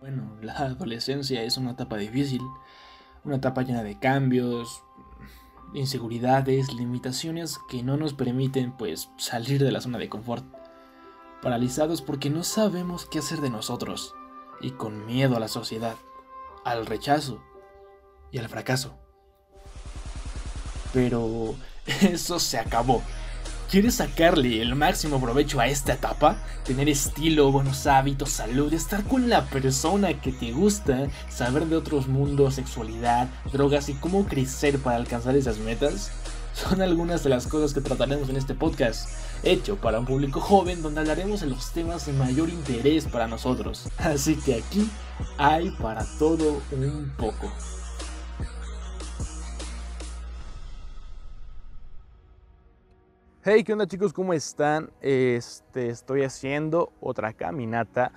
Bueno, la adolescencia es una etapa difícil, una etapa llena de cambios, inseguridades, limitaciones que no nos permiten pues salir de la zona de confort. Paralizados porque no sabemos qué hacer de nosotros y con miedo a la sociedad, al rechazo y al fracaso. Pero eso se acabó. ¿Quieres sacarle el máximo provecho a esta etapa? Tener estilo, buenos hábitos, salud, estar con la persona que te gusta, saber de otros mundos, sexualidad, drogas y cómo crecer para alcanzar esas metas? Son algunas de las cosas que trataremos en este podcast, hecho para un público joven donde hablaremos de los temas de mayor interés para nosotros. Así que aquí hay para todo un poco. Hey, ¿qué onda chicos? ¿Cómo están? Este, estoy haciendo otra caminata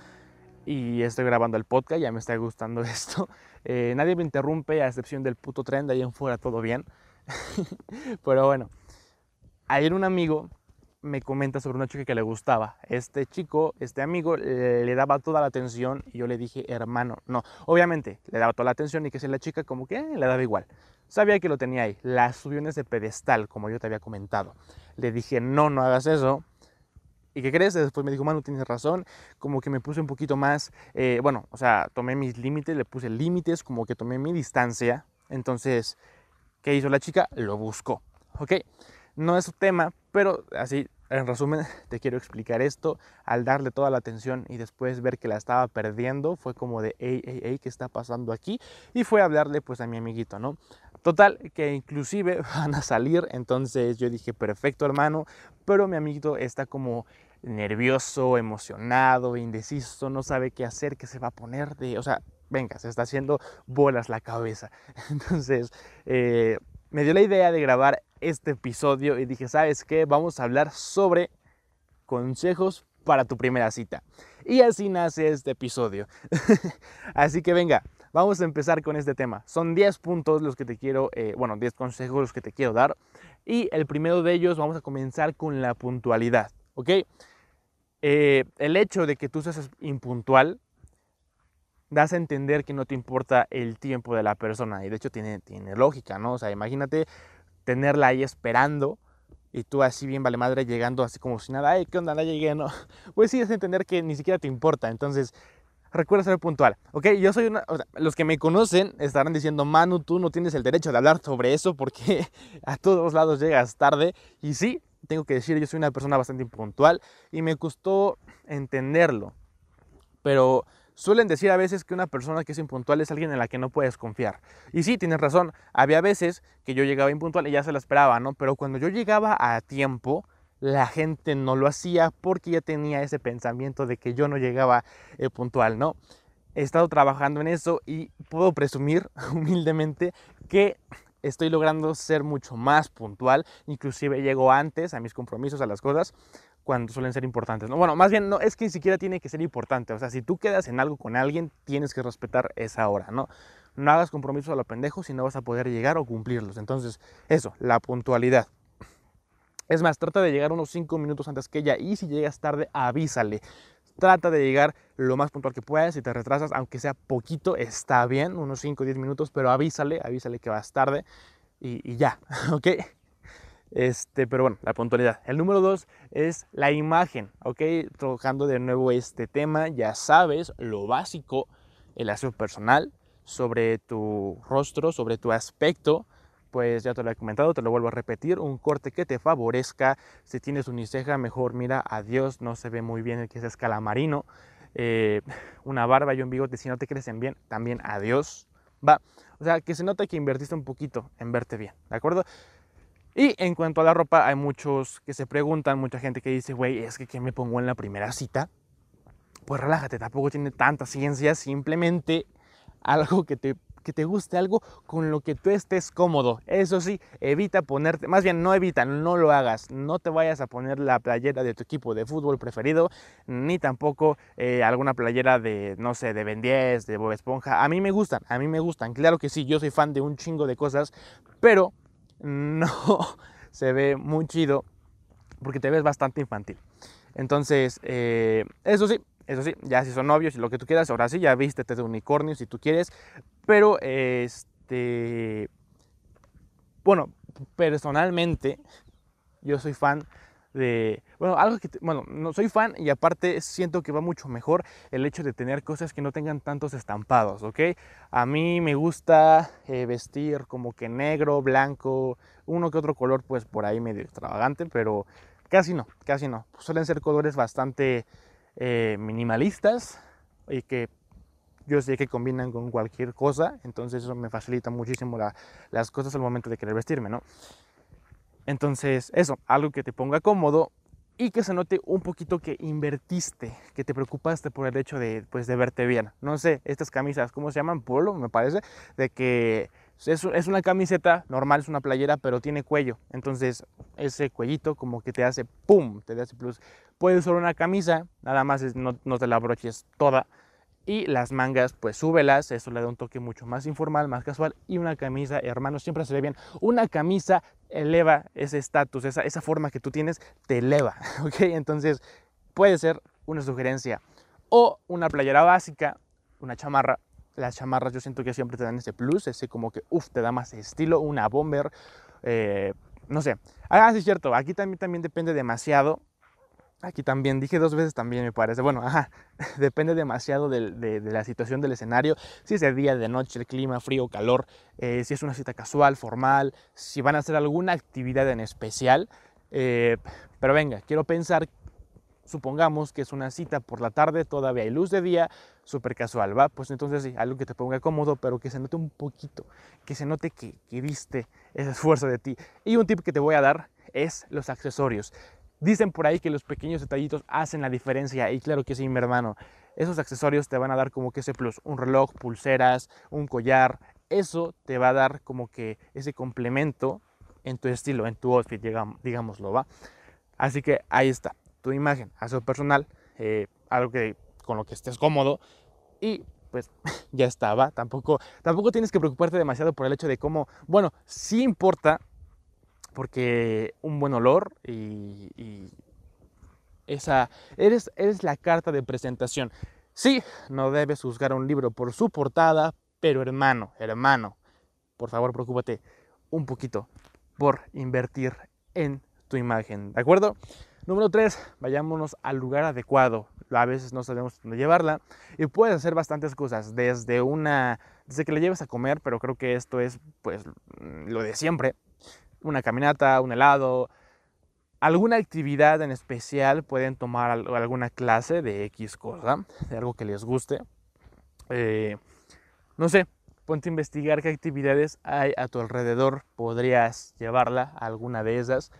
y estoy grabando el podcast, ya me está gustando esto. Eh, nadie me interrumpe a excepción del puto tren, de ahí en fuera todo bien. Pero bueno, ayer un amigo me comenta sobre una chica que le gustaba. Este chico, este amigo, le daba toda la atención y yo le dije, hermano, no, obviamente le daba toda la atención y que si la chica como que le daba igual. Sabía que lo tenía ahí, la subió en ese pedestal, como yo te había comentado. Le dije, no, no hagas eso. ¿Y qué crees? Después me dijo, Manu, tienes razón. Como que me puse un poquito más, eh, bueno, o sea, tomé mis límites, le puse límites, como que tomé mi distancia. Entonces, ¿qué hizo la chica? Lo buscó. ¿Ok? No es su tema, pero así, en resumen, te quiero explicar esto. Al darle toda la atención y después ver que la estaba perdiendo, fue como de, hey, hey, hey, ¿qué está pasando aquí? Y fue a hablarle pues a mi amiguito, ¿no? Total, que inclusive van a salir, entonces yo dije, perfecto hermano, pero mi amiguito está como nervioso, emocionado, indeciso, no sabe qué hacer, qué se va a poner de, o sea, venga, se está haciendo bolas la cabeza. Entonces, eh, me dio la idea de grabar este episodio y dije, ¿sabes qué? Vamos a hablar sobre consejos para tu primera cita. Y así nace este episodio. así que venga, Vamos a empezar con este tema. Son 10 puntos los que te quiero, eh, bueno, 10 consejos los que te quiero dar. Y el primero de ellos vamos a comenzar con la puntualidad, ¿ok? Eh, el hecho de que tú seas impuntual das a entender que no te importa el tiempo de la persona. Y de hecho tiene, tiene lógica, ¿no? O sea, imagínate tenerla ahí esperando y tú así bien vale madre llegando así como si nada, ay, ¿qué onda? No llegué, ¿no? Pues sí, a entender que ni siquiera te importa. Entonces, recuerda ser puntual. Ok, yo soy una. los que me conocen estarán diciendo, Manu, tú no tienes el derecho de hablar sobre eso porque a todos lados llegas tarde. Y sí, tengo que decir, yo soy una persona bastante impuntual y me costó entenderlo. Pero suelen decir a veces que una persona que es impuntual es alguien en la que no puedes confiar. Y sí, tienes razón. Había veces que yo llegaba impuntual y ya se la esperaba, ¿no? Pero cuando yo llegaba a tiempo la gente no lo hacía porque ya tenía ese pensamiento de que yo no llegaba eh, puntual, ¿no? He estado trabajando en eso y puedo presumir humildemente que estoy logrando ser mucho más puntual, inclusive llego antes a mis compromisos, a las cosas, cuando suelen ser importantes. ¿no? Bueno, más bien no es que ni siquiera tiene que ser importante, o sea, si tú quedas en algo con alguien, tienes que respetar esa hora, ¿no? No hagas compromisos a lo pendejo si no vas a poder llegar o cumplirlos. Entonces, eso, la puntualidad. Es más, trata de llegar unos 5 minutos antes que ella y si llegas tarde, avísale. Trata de llegar lo más puntual que puedas. Si te retrasas, aunque sea poquito, está bien, unos 5 o 10 minutos, pero avísale, avísale que vas tarde y, ya, ¿ok? Este, pero bueno, la puntualidad. El número dos es la imagen, ¿ok? Trabajando de nuevo este tema, ya sabes lo básico, el aseo personal, sobre tu rostro, sobre tu aspecto, pues ya te lo he comentado, te lo vuelvo a repetir, un corte que te favorezca. Si tienes uniceja, mejor mira, adiós, no se ve muy bien el que es calamarino. Eh, una barba y un bigote, si no te crecen bien, también adiós. Va, o sea, que se nota que invertiste un poquito en verte bien, ¿de acuerdo? Y en cuanto a la ropa, hay muchos que se preguntan, mucha gente que dice, güey, es que ¿qué me pongo en la primera cita? Pues relájate, tampoco tiene tanta ciencia, simplemente algo que te que te guste algo con lo que tú estés cómodo. Eso sí, evita ponerte, más bien no evita, no lo hagas. No te vayas a poner la playera de tu equipo de fútbol preferido, ni tampoco eh, alguna playera de, no sé, de Ben 10, de Bob Esponja. A mí me gustan, a mí me gustan. Claro que sí, yo soy fan de un chingo de cosas, pero no se ve muy chido porque te ves bastante infantil. Entonces, eh, eso sí, Eso sí, ya si son novios y lo que tú quieras, ahora sí, ya vístete de unicornio si tú quieres. Pero, este, bueno, personalmente, yo soy fan de, bueno, algo que, bueno, no soy fan y aparte siento que va mucho mejor el hecho de tener cosas que no tengan tantos estampados, ¿ok? A mí me gusta eh, vestir como que negro, blanco, uno que otro color pues por ahí medio extravagante, pero casi no, casi no. Suelen ser colores bastante eh, minimalistas y que yo sé que combinan con cualquier cosa, entonces eso me facilita muchísimo las cosas al momento de querer vestirme, ¿no? Entonces, eso, algo que te ponga cómodo y que se note un poquito que invertiste, que te preocupaste por el hecho de, pues, de verte bien. No sé, estas camisas, ¿cómo se llaman? Polo, me parece, de que es, es una camiseta normal, es una playera, pero tiene cuello. Entonces, ese cuellito como que te hace pum, te hace plus. Puede usar una camisa, nada más no, no te la broches toda y las mangas, pues súbelas, eso le da un toque mucho más informal, más casual. Y una camisa, hermano, siempre se ve bien. Una camisa eleva ese estatus, esa, esa forma que tú tienes, te eleva, ¿ok? Entonces puede ser una sugerencia. O una playera básica, una chamarra. Las chamarras yo siento que siempre te dan ese plus, ese como que, uff, te da más estilo. Una bomber, eh, no sé. Ah, sí, es cierto, aquí también, también depende demasiado Aquí también, dije dos veces también me parece. Bueno, ajá, depende demasiado de, la situación del escenario. Si es de día, de noche, el clima, frío, calor, eh, si es una cita casual, formal, si van a hacer alguna actividad en especial. Eh, pero venga, quiero pensar, supongamos que es una cita por la tarde, todavía hay luz de día, súper casual, ¿va? Pues entonces sí, algo que te ponga cómodo, pero que se note un poquito, que se note que, que viste ese esfuerzo de ti. Y un tip que te voy a dar es los accesorios. Dicen por ahí que los pequeños detallitos hacen la diferencia y claro que sí, mi hermano. Esos accesorios te van a dar como que ese plus, un reloj, pulseras, un collar, eso te va a dar como que ese complemento en tu estilo, en tu outfit, digámoslo, ¿va? Así que ahí está, tu imagen, aseo personal, eh, algo que con lo que estés cómodo y pues ya está, ¿va? Tampoco, tampoco tienes que preocuparte demasiado por el hecho de cómo, bueno, sí importa porque un buen olor y, esa eres, eres la carta de presentación. Sí, no debes juzgar un libro por su portada, pero hermano, hermano, por favor, preocúpate un poquito por invertir en tu imagen, ¿de acuerdo? Número 3, vayámonos al lugar adecuado. A veces no sabemos dónde llevarla y puedes hacer bastantes cosas, desde una desde que la lleves a comer, pero creo que esto es pues lo de siempre, una caminata, un helado, alguna actividad en especial, pueden tomar alguna clase de X cosa, de algo que les guste. Eh, no sé, ponte a investigar qué actividades hay a tu alrededor, podrías llevarla a alguna de esas.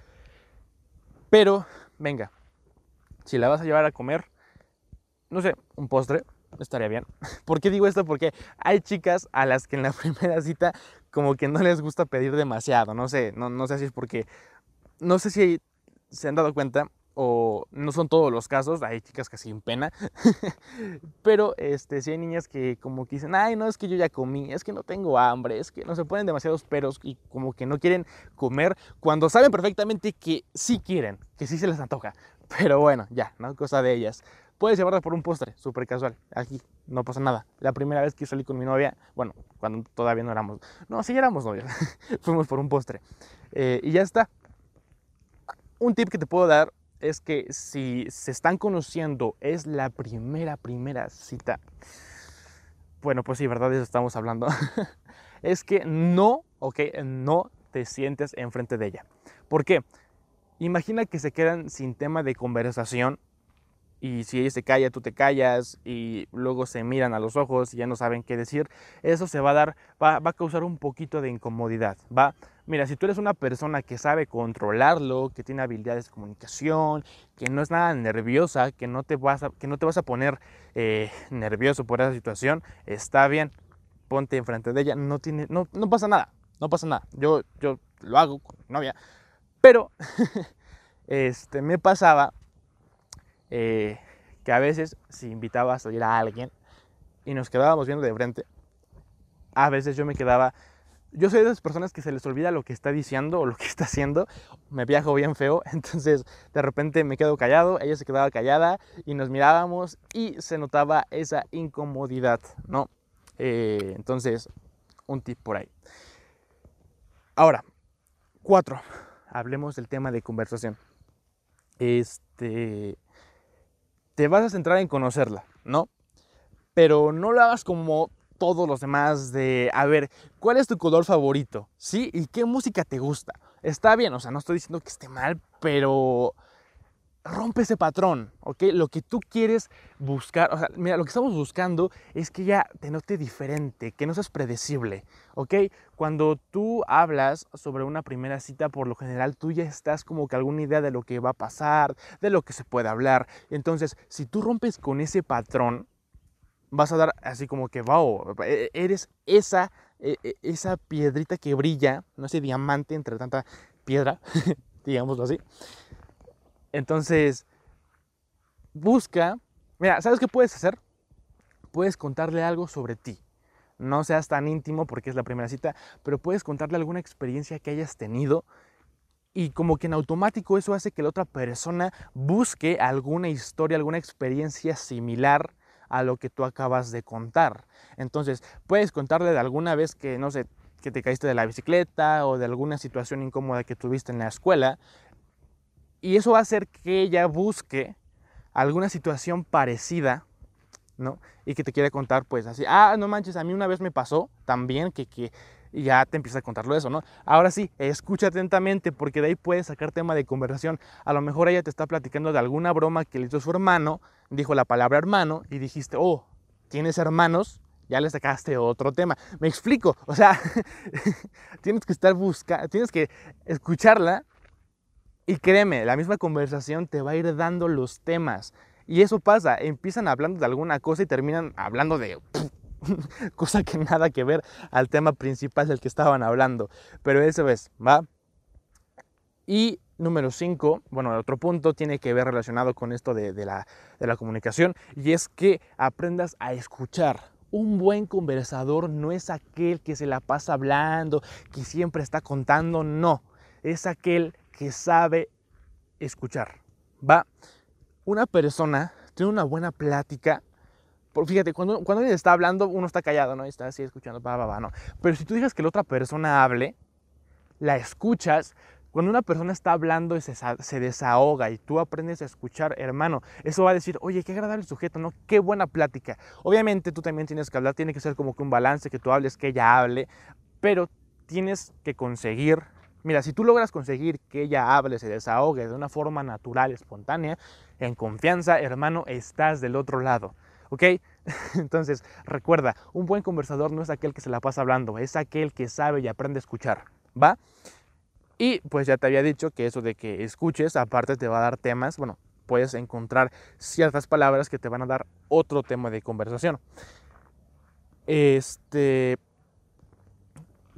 Pero, venga, si la vas a llevar a comer, no sé, un postre, estaría bien. ¿Por qué digo esto? Porque hay chicas a las que en la primera cita como que no les gusta pedir demasiado, no sé, no, no sé si es porque, no sé si se han dado cuenta o no son todos los casos, hay chicas que sin pena, pero este, sí hay niñas que como que dicen, ay, no, es que yo ya comí, es que no tengo hambre, es que no se ponen demasiados peros y como que no quieren comer cuando saben perfectamente que sí quieren, que sí se les antoja, pero bueno, ya, no cosa de ellas. Puedes llevarla por un postre, súper casual. Aquí no pasa nada. La primera vez que salí con mi novia, bueno, cuando todavía no éramos, no, sí éramos novios, fuimos por un postre. Eh, y ya está. Un tip que te puedo dar es que si se están conociendo, es la primera, primera cita. Bueno, pues sí, ¿verdad? De eso estamos hablando. es que no, ok, no te sientes enfrente de ella. ¿Por qué? Imagina que se quedan sin tema de conversación y si ella se calla, tú te callas y luego se miran a los ojos y ya no saben qué decir, eso se va a dar, va, a causar un poquito de incomodidad, va. Mira, si tú eres una persona que sabe controlarlo, que tiene habilidades de comunicación, que no es nada nerviosa, que no te vas a, que no te vas a poner eh, nervioso por esa situación, está bien, ponte enfrente de ella, no, tiene, no, no pasa nada, no pasa nada. Yo, yo lo hago con mi novia, pero este, me pasaba eh, que a veces si invitaba a salir a alguien y nos quedábamos viendo de frente, a veces yo me quedaba yo soy de esas personas que se les olvida lo que está diciendo o lo que está haciendo. Me viajo bien feo, entonces de repente me quedo callado, ella se quedaba callada y nos mirábamos y se notaba esa incomodidad, ¿no? Eh, entonces, un tip por ahí. Ahora, cuatro. Hablemos del tema de conversación. Este, te vas a centrar en conocerla, ¿no? Pero no lo hagas como todos los demás de, a ver, ¿cuál es tu color favorito? ¿Sí? ¿Y qué música te gusta? Está bien, o sea, no estoy diciendo que esté mal, pero rompe ese patrón, ¿ok? Lo que tú quieres buscar, o sea, mira, lo que estamos buscando es que ya te note diferente, que no seas predecible, ¿ok? Cuando tú hablas sobre una primera cita, por lo general tú ya estás como que alguna idea de lo que va a pasar, de lo que se puede hablar. Entonces, si tú rompes con ese patrón, vas a dar así como que, wow, e, eres esa, e, e, esa piedrita que brilla, no ese diamante entre tanta piedra, digámoslo así. Entonces, busca, mira, ¿sabes qué puedes hacer? Puedes contarle algo sobre ti. No seas tan íntimo porque es la primera cita, pero puedes contarle alguna experiencia que hayas tenido y como que en automático eso hace que la otra persona busque alguna historia, alguna experiencia similar a lo que tú acabas de contar. Entonces, puedes contarle de alguna vez que, no sé, que te caíste de la bicicleta o de alguna situación incómoda que tuviste en la escuela. Y eso va a hacer que ella busque alguna situación parecida, ¿no? Y que te quiera contar, pues así, ah, no manches, a mí una vez me pasó también que, que ya te empieza a contarlo eso, ¿no? Ahora sí, escucha atentamente porque de ahí puedes sacar tema de conversación. A lo mejor ella te está platicando de alguna broma que le hizo su hermano, dijo la palabra hermano y dijiste, oh, ¿tienes hermanos? Ya le sacaste otro tema. Me explico, o sea, tienes que estar buscando, tienes que escucharla y créeme, la misma conversación te va a ir dando los temas. Y eso pasa, empiezan hablando de alguna cosa y terminan hablando de cosa que nada que ver al tema principal del que estaban hablando. Pero eso es, ¿va? Y número 5, bueno, el otro punto tiene que ver relacionado con esto de, la, de la comunicación y es que aprendas a escuchar. Un buen conversador no es aquel que se la pasa hablando, que siempre está contando, no, es aquel que sabe escuchar. ¿Va? Una persona tiene una buena plática fíjate, cuando, cuando alguien está hablando, uno está callado, ¿no? Y está así escuchando, va, va, va, ¿no? Pero si tú dejas que la otra persona hable, la escuchas, cuando una persona está hablando y se, desahoga y tú aprendes a escuchar, hermano, eso va a decir, oye, qué agradable sujeto, ¿no? Qué buena plática. Obviamente tú también tienes que hablar, tiene que ser como que un balance, que tú hables, que ella hable, pero tienes que conseguir, mira, si tú logras conseguir que ella hable, se desahogue de una forma natural, espontánea, en confianza, hermano, estás del otro lado. ¿Ok? Entonces, recuerda, un buen conversador no es aquel que se la pasa hablando, es aquel que sabe y aprende a escuchar, ¿va? Y pues ya te había dicho que eso de que escuches, aparte te va a dar temas, bueno, puedes encontrar ciertas palabras que te van a dar otro tema de conversación. Este,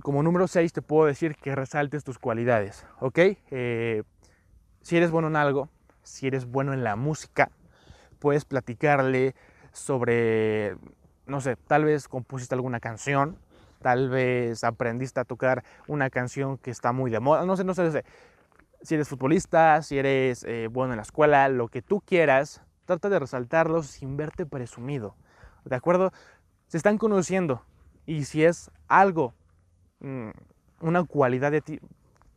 como número 6 te puedo decir que resaltes tus cualidades, ¿ok? Eh, si eres bueno en algo, si eres bueno en la música, puedes platicarle sobre, no sé, tal vez compusiste alguna canción, tal vez aprendiste a tocar una canción que está muy de moda, no sé, no sé, no sé. Si eres futbolista, si eres eh, bueno en la escuela, lo que tú quieras, trata de resaltarlo sin verte presumido. ¿De acuerdo? Se están conociendo y si es algo, mm, una cualidad de ti,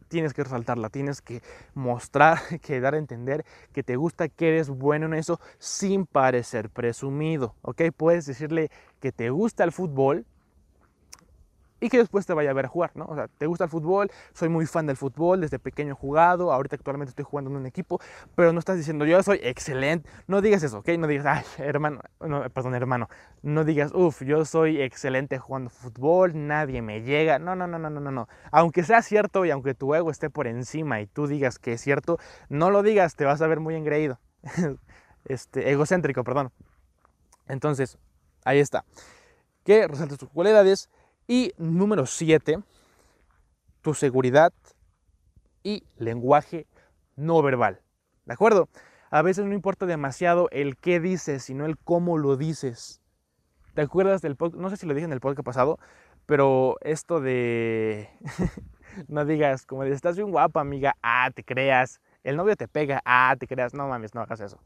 tienes que resaltarla, tienes que mostrar, que dar a entender que te gusta, que eres bueno en eso sin parecer presumido, ¿ok? Puedes decirle que te gusta el fútbol, y que después te vaya a ver a jugar, ¿no? O sea, te gusta el fútbol, soy muy fan del fútbol, desde pequeño he jugado, ahorita actualmente estoy jugando en un equipo, pero no estás diciendo yo soy excelente, no digas eso, ¿ok? No digas, ay, hermano, no, perdón, hermano, no digas, uff, yo soy excelente jugando fútbol, nadie me llega, no, no, no, no, no, no, aunque sea cierto y aunque tu ego esté por encima y tú digas que es cierto, no lo digas, te vas a ver muy engreído, este, egocéntrico, perdón. Entonces, ahí está. Que resaltes tus cualidades, y número 7, tu seguridad y lenguaje no verbal. ¿De acuerdo? A veces no importa demasiado el qué dices, sino el cómo lo dices. ¿Te acuerdas del podcast? No sé si lo dije en el podcast pasado, pero esto de... no digas como de, estás bien guapa, amiga, ah, te creas. El novio te pega, ah, te creas. No mames, no hagas eso.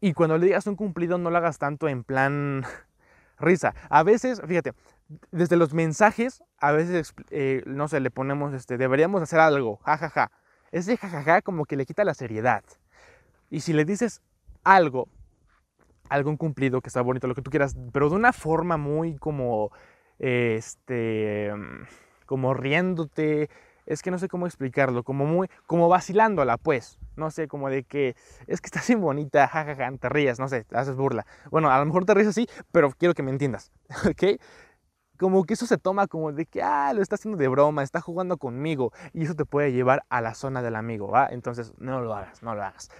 Y cuando le digas un cumplido, no lo hagas tanto en plan risa. A veces, fíjate, desde los mensajes, a veces, eh, no sé, le ponemos, este, deberíamos hacer algo, jajaja. Ja, ja. Ese jajaja como que le quita la seriedad. Y si le dices algo, algún cumplido que está bonito, lo que tú quieras, pero de una forma muy como, este, como riéndote, es que no sé cómo explicarlo, como muy, como vacilándola, pues, no sé, como de que es que estás bien bonita, jajaja, te rías, no sé, haces burla. Bueno, a lo mejor te ríes así, pero quiero que me entiendas, ¿ok? Como que eso se toma como de que, ah, lo está haciendo de broma, está jugando conmigo, y eso te puede llevar a la zona del amigo, ¿va? Entonces, no lo hagas, no lo hagas.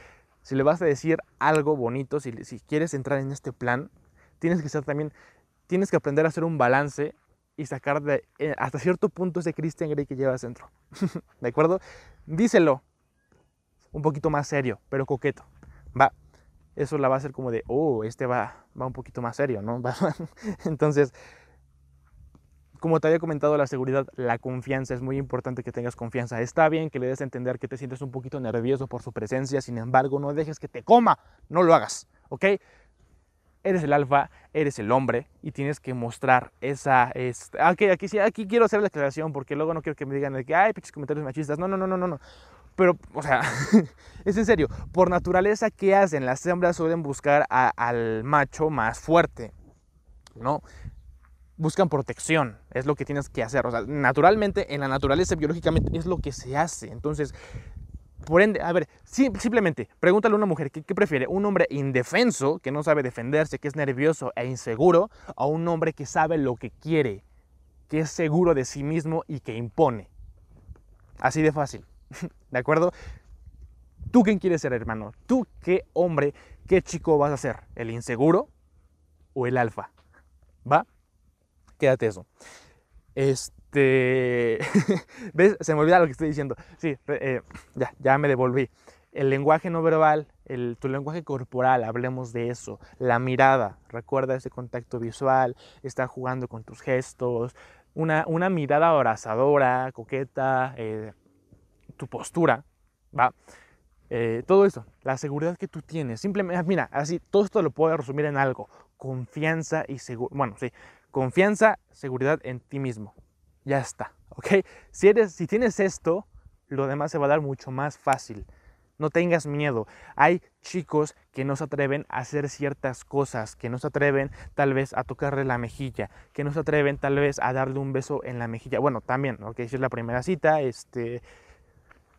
Si le vas a decir algo bonito, si, si quieres entrar en este plan, tienes que ser también, tienes que aprender a hacer un balance y sacar de, eh, hasta cierto punto ese Christian Grey que llevas dentro. ¿De acuerdo? Díselo un poquito más serio, pero coqueto. Va. Eso la va a hacer como de, oh, este va, va un poquito más serio, ¿no? Entonces, como te había comentado, la seguridad, la confianza, es muy importante que tengas confianza. Está bien que le des a entender que te sientes un poquito nervioso por su presencia, sin embargo, no dejes que te coma, no lo hagas, ¿ok? eres el alfa, eres el hombre y tienes que mostrar esa... Es, aquí, aquí, sí, aquí quiero hacer la aclaración porque luego no quiero que me digan de que, hay pinches comentarios machistas. No, no, no, no, no. Pero, o sea, es en serio. Por naturaleza, ¿qué hacen? Las hembras suelen buscar al macho más fuerte, ¿no? Buscan protección, es lo que tienes que hacer. Naturalmente, en la naturaleza, biológicamente, es lo que se hace. Entonces, por ende, a ver, simplemente pregúntale a una mujer ¿qué, prefiere, un hombre indefenso, que no sabe defenderse, que es nervioso e inseguro, a un hombre que sabe lo que quiere, que es seguro de sí mismo y que impone. Así de fácil, ¿de acuerdo? ¿Tú quién quieres ser, hermano? ¿Tú qué hombre, qué chico vas a ser? ¿El inseguro o el alfa? ¿Va? Quédate eso. Este ¿Ves? Se me olvida lo que estoy diciendo. Sí, eh, ya, ya me devolví. El lenguaje no verbal, el, tu lenguaje corporal, hablemos de eso. La mirada, recuerda ese contacto visual, estar jugando con tus gestos, una, una mirada abrazadora, coqueta, eh, tu postura, ¿va? Eh, todo eso, la seguridad que tú tienes. Simplemente, mira, así, todo esto lo puedo resumir en algo. Confianza y seguridad. Bueno, sí, confianza, seguridad en ti mismo ya está, ¿ok? Si, eres, si tienes esto, lo demás se va a dar mucho más fácil. No tengas miedo. Hay chicos que no se atreven a hacer ciertas cosas, que no se atreven tal vez a tocarle la mejilla, que no se atreven tal vez a darle un beso en la mejilla. Bueno, también, ¿ok? Si es la primera cita, este,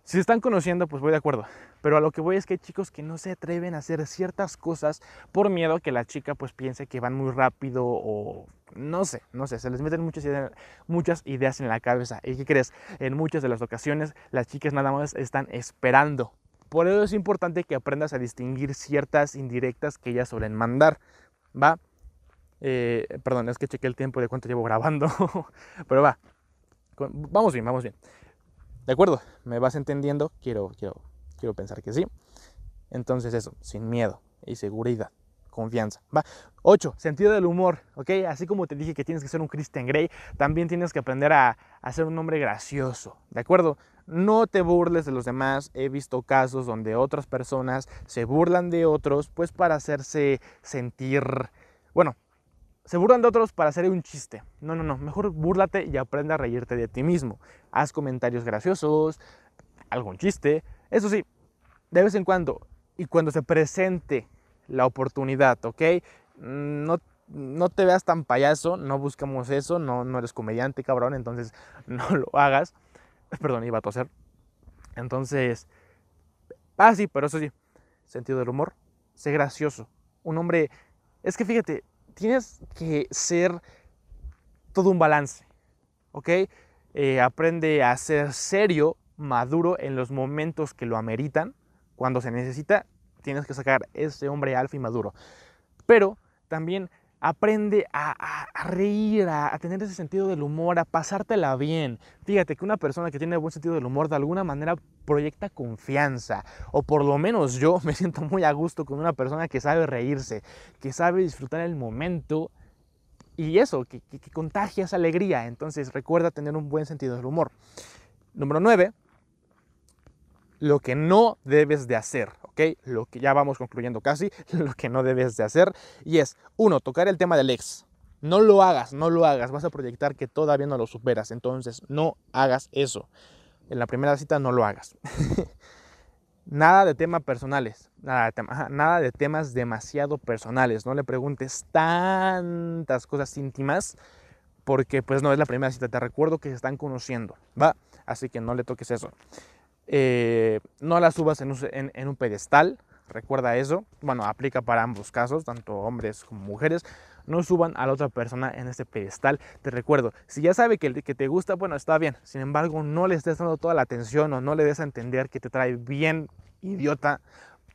si se están conociendo, pues voy de acuerdo. Pero a lo que voy es que hay chicos que no se atreven a hacer ciertas cosas por miedo a que la chica pues piense que van muy rápido o no sé, no sé, se les meten muchas ideas, muchas ideas en la cabeza. ¿Y qué crees? En muchas de las ocasiones las chicas nada más están esperando. Por eso es importante que aprendas a distinguir ciertas indirectas que ellas suelen mandar. ¿Va? Eh, perdón, es que chequé el tiempo de cuánto llevo grabando. Pero va. Vamos bien, vamos bien. ¿De acuerdo? ¿Me vas entendiendo? Quiero, quiero, quiero pensar que sí. Entonces eso, sin miedo y seguridad, confianza. Va. 8. Sentido del humor, ¿ok? Así como te dije que tienes que ser un Christian Grey, también tienes que aprender a, ser un hombre gracioso, ¿de acuerdo? No te burles de los demás. He visto casos donde otras personas se burlan de otros, pues para hacerse sentir, bueno, se burlan de otros para hacer un chiste. No, no, no. Mejor búrlate y aprende a reírte de ti mismo. Haz comentarios graciosos, algún chiste. Eso sí, de vez en cuando. Y cuando se presente la oportunidad, ¿ok? No, no te veas tan payaso, no buscamos eso, no, no eres comediante, cabrón, entonces no lo hagas. Perdón, iba a toser. Entonces, ah, sí, pero eso sí, sentido del humor, sé gracioso. Un hombre, es que fíjate, tienes que ser todo un balance, ¿ok? Eh, aprende a ser serio, maduro en los momentos que lo ameritan. Cuando se necesita, tienes que sacar ese hombre alfa y maduro. Pero también aprende a, reír, a, tener ese sentido del humor, a pasártela bien. Fíjate que una persona que tiene buen sentido del humor de alguna manera proyecta confianza, o por lo menos yo me siento muy a gusto con una persona que sabe reírse, que sabe disfrutar el momento y eso, que, que, contagia esa alegría. Entonces recuerda tener un buen sentido del humor. Número 9, lo que no debes de hacer, ¿ok? Lo que ya vamos concluyendo casi, lo que no debes de hacer. Y es, uno, tocar el tema del ex. No lo hagas, no lo hagas. Vas a proyectar que todavía no lo superas. Entonces, no hagas eso. En la primera cita no lo hagas. nada de temas personales. Nada de, nada de temas demasiado personales. No le preguntes tantas cosas íntimas porque pues no es la primera cita. Te recuerdo que se están conociendo, ¿va? Así que no le toques eso. Eh, no la subas en un, pedestal, recuerda eso. Bueno, aplica para ambos casos, tanto hombres como mujeres. No suban a la otra persona en este pedestal. Te recuerdo, si ya sabe que, que te gusta, bueno, está bien. Sin embargo, no le estés dando toda la atención o no le des a entender que te trae bien idiota.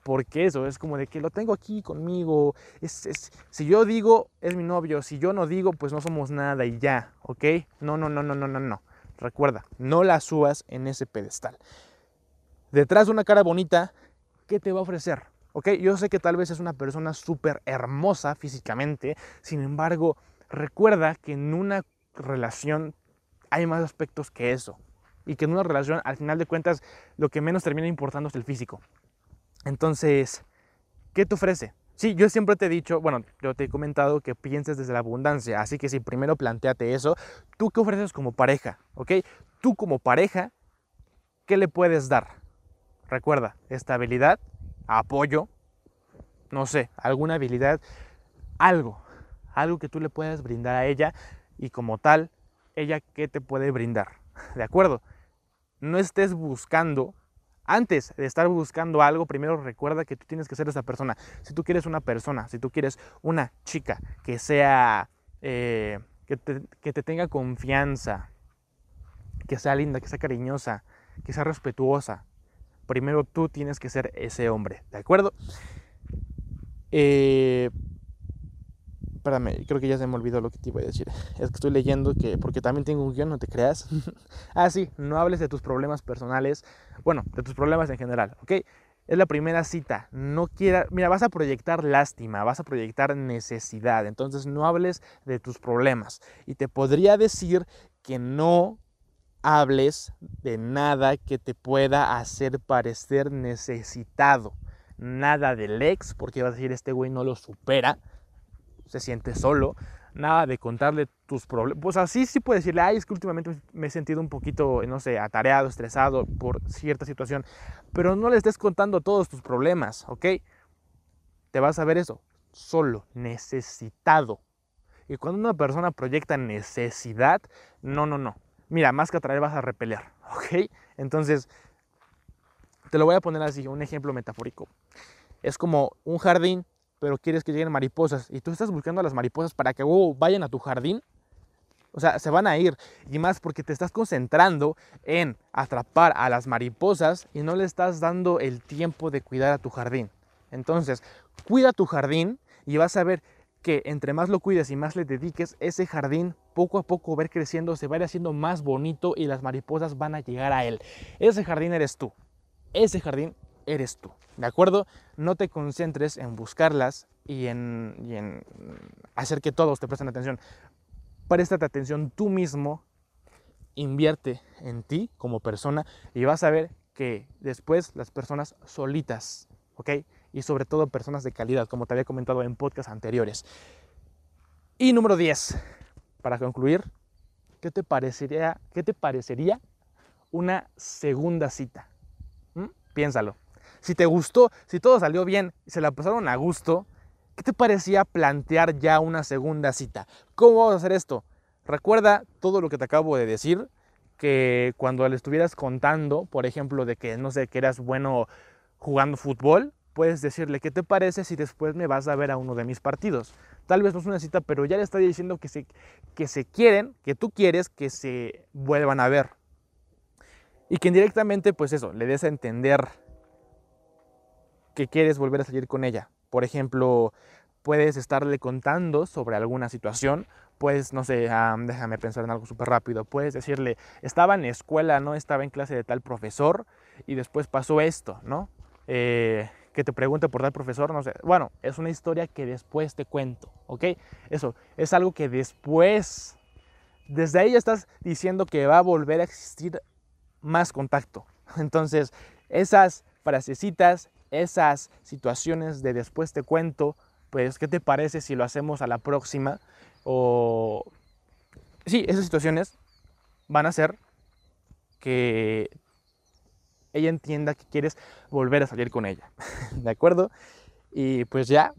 Porque eso es como de que lo tengo aquí conmigo. Si yo digo, es mi novio. Si yo no digo, pues no somos nada y ya. ¿Ok? No, no, no, no, no, no, no. Recuerda, no la subas en ese pedestal detrás de una cara bonita, ¿qué te va a ofrecer? ¿Ok? Yo sé que tal vez es una persona súper hermosa físicamente, sin embargo, recuerda que en una relación hay más aspectos que eso. Y que en una relación, al final de cuentas, lo que menos termina importando es el físico. Entonces, ¿qué te ofrece? Sí, yo siempre te he dicho, bueno, yo te he comentado que pienses desde la abundancia, así que si primero planteate eso, ¿tú qué ofreces como pareja? ¿Ok? Tú como pareja, ¿qué le puedes dar? Recuerda, estabilidad, apoyo, no sé, alguna habilidad, algo, algo que tú le puedas brindar a ella y como tal, ella qué te puede brindar. ¿De acuerdo? No estés buscando, antes de estar buscando algo, primero recuerda que tú tienes que ser esa persona. Si tú quieres una persona, si tú quieres una chica que sea, eh, que, te, que te tenga confianza, que sea linda, que sea cariñosa, que sea respetuosa, primero tú tienes que ser ese hombre, ¿de acuerdo? Eh, espérame, creo que ya se me olvidó lo que te iba a decir. Es que estoy leyendo que, porque también tengo un guion, no te creas. ah, sí, no hables de tus problemas personales, bueno, de tus problemas en general, ¿ok? Es la primera cita, no quiera, mira, vas a proyectar lástima, vas a proyectar necesidad, entonces no hables de tus problemas. Y te podría decir que no hables de nada que te pueda hacer parecer necesitado. Nada del ex, porque vas a decir, este güey no lo supera, se siente solo. Nada de contarle tus problemas. Pues así sí puedes decirle, ay, es que últimamente me he sentido un poquito, no sé, atareado, estresado por cierta situación. Pero no le estés contando todos tus problemas, ¿ok? Te vas a ver eso, solo, necesitado. Y cuando una persona proyecta necesidad, no, no, no mira, más que atraer vas a repeler, ¿ok? Entonces, te lo voy a poner así, un ejemplo metafórico. Es como un jardín, pero quieres que lleguen mariposas y tú estás buscando a las mariposas para que vayan a tu jardín. O sea, se van a ir. Y más porque te estás concentrando en atrapar a las mariposas y no le estás dando el tiempo de cuidar a tu jardín. Entonces, cuida tu jardín y vas a ver que entre más lo cuides y más le dediques, ese jardín poco a poco ir creciendo, se va a ir haciendo más bonito y las mariposas van a llegar a él. Ese jardín eres tú. Ese jardín eres tú. ¿De acuerdo? No te concentres en buscarlas y en, y en hacer que todos te presten atención. Préstate atención tú mismo, invierte en ti como persona y vas a ver que después las personas solitas, ¿ok? y sobre todo personas de calidad, como te había comentado en podcasts anteriores. Y número 10, para concluir, ¿qué te parecería, qué te parecería una segunda cita? ¿Mm? Piénsalo. Si te gustó, si todo salió bien y se la pasaron a gusto, ¿qué te parecía plantear ya una segunda cita? ¿Cómo vamos a hacer esto? Recuerda todo lo que te acabo de decir, que cuando le estuvieras contando, por ejemplo, de que no sé, que eras bueno jugando fútbol, puedes decirle, ¿qué te parece si después me vas a ver a uno de mis partidos? Tal vez no es una cita, pero ya le está diciendo que se, que se quieren, que tú quieres que se vuelvan a ver. Y que indirectamente, pues eso, le des a entender que quieres volver a salir con ella. Por ejemplo, puedes estarle contando sobre alguna situación, puedes, no sé, déjame pensar en algo súper rápido, puedes decirle, estaba en escuela, ¿no? Estaba en clase de tal profesor y después pasó esto, ¿no? Eh, que te pregunte por tal profesor, no sé. Bueno, es una historia que después te cuento, ¿ok? Eso, es algo que después, desde ahí ya estás diciendo que va a volver a existir más contacto. Entonces, esas frasecitas, esas situaciones de después te cuento, pues, ¿qué te parece si lo hacemos a la próxima? O... Sí, esas situaciones van a hacer que ella entienda que quieres volver a salir con ella. ¿De acuerdo? Y pues ya,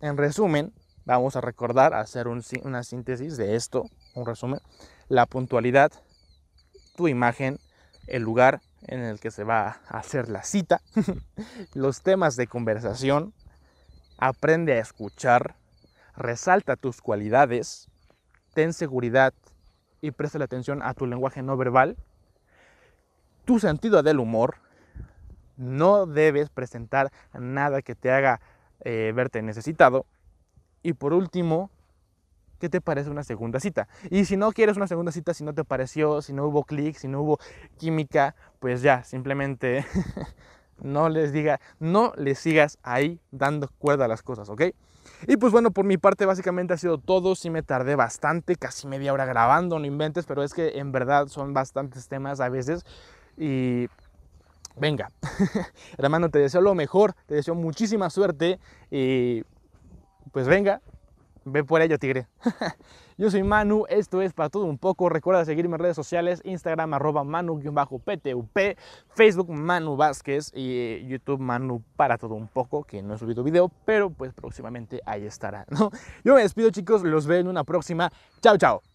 en resumen, vamos a recordar, hacer una síntesis de esto, un resumen. La puntualidad, tu imagen, el lugar en el que se va a hacer la cita, los temas de conversación, aprende a escuchar, resalta tus cualidades, ten seguridad y presta la atención a tu lenguaje no verbal, tu sentido del humor, no debes presentar nada que te haga eh, verte necesitado. Y por último, ¿qué te parece una segunda cita? Y si no quieres una segunda cita, si no te pareció, si no hubo clic, si no hubo química, pues ya, simplemente no les diga, no les sigas ahí dando cuerda a las cosas, ¿ok? Y pues bueno, por mi parte básicamente ha sido todo, sí me tardé bastante, casi media hora grabando, no inventes, pero es que en verdad son bastantes temas a veces y venga, hermano, te deseo lo mejor, te deseo muchísima suerte y pues venga, ve por ello, tigre. Yo soy Manu, esto es para todo un poco. Recuerda seguirme en redes sociales, Instagram arroba manu-ptup, Facebook Manu Vázquez y YouTube Manu para todo un poco, que no he subido video, pero pues próximamente ahí estará. Yo me despido chicos, los veo en una próxima. Chao, chao.